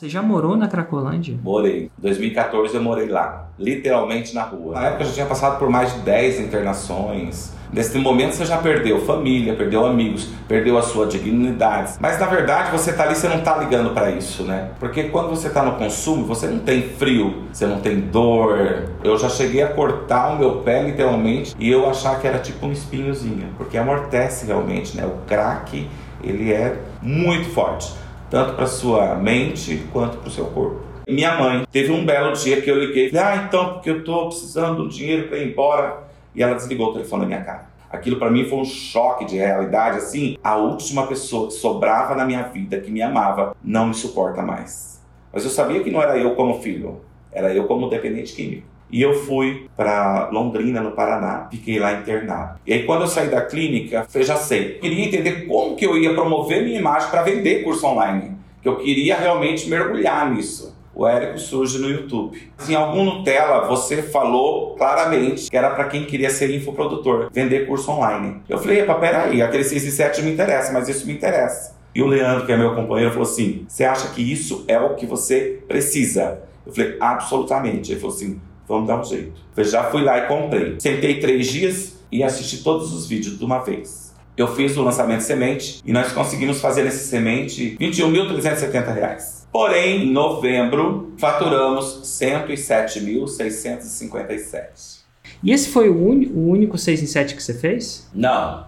Você já morou na Cracolândia? Morei. Em 2014 eu morei lá, literalmente na rua. Na época eu já tinha passado por mais de 10 internações. Nesse momento você já perdeu família, perdeu amigos, perdeu a sua dignidade. Mas na verdade você tá ali, você não tá ligando para isso, né? Porque quando você tá no consumo, você não tem frio, você não tem dor. Eu já cheguei a cortar o meu pé literalmente e eu achar que era tipo um espinhozinho, porque amortece realmente, né? O crack, ele é muito forte tanto para sua mente quanto para o seu corpo. Minha mãe teve um belo dia que eu liguei, ah, então, porque eu estou precisando de dinheiro para ir embora, e ela desligou o telefone da minha cara. Aquilo para mim foi um choque de realidade, assim, a última pessoa que sobrava na minha vida, que me amava, não me suporta mais. Mas eu sabia que não era eu como filho, era eu como dependente químico. E eu fui para Londrina, no Paraná, fiquei lá internado. E aí quando eu saí da clínica, eu já sei, queria entender como que eu ia promover minha imagem para vender curso online, que eu queria realmente mergulhar nisso. O Érico surge no YouTube. Em algum Nutella você falou claramente que era para quem queria ser infoprodutor, vender curso online. Eu falei, epa, peraí, aquele 6 e 7 me interessa, mas isso me interessa. E o Leandro, que é meu companheiro, falou assim: Você acha que isso é o que você precisa? Eu falei, absolutamente. Ele falou assim: vamos dar um jeito. Eu já fui lá e comprei. Sentei três dias e assisti todos os vídeos de uma vez. Eu fiz o lançamento de semente e nós conseguimos fazer nesse semente R$ 21.370. Porém, em novembro, faturamos 107.657. E esse foi o, o único 6 em 7 que você fez? Não.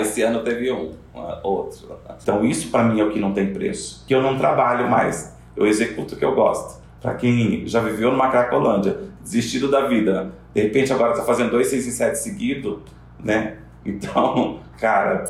esse ano teve um, outro. Então isso para mim é o que não tem preço. Que eu não trabalho mais, eu executo o que eu gosto. Para quem já viveu numa Cracolândia, desistido da vida, de repente agora está fazendo dois, seis em sete seguido, né? Então, cara,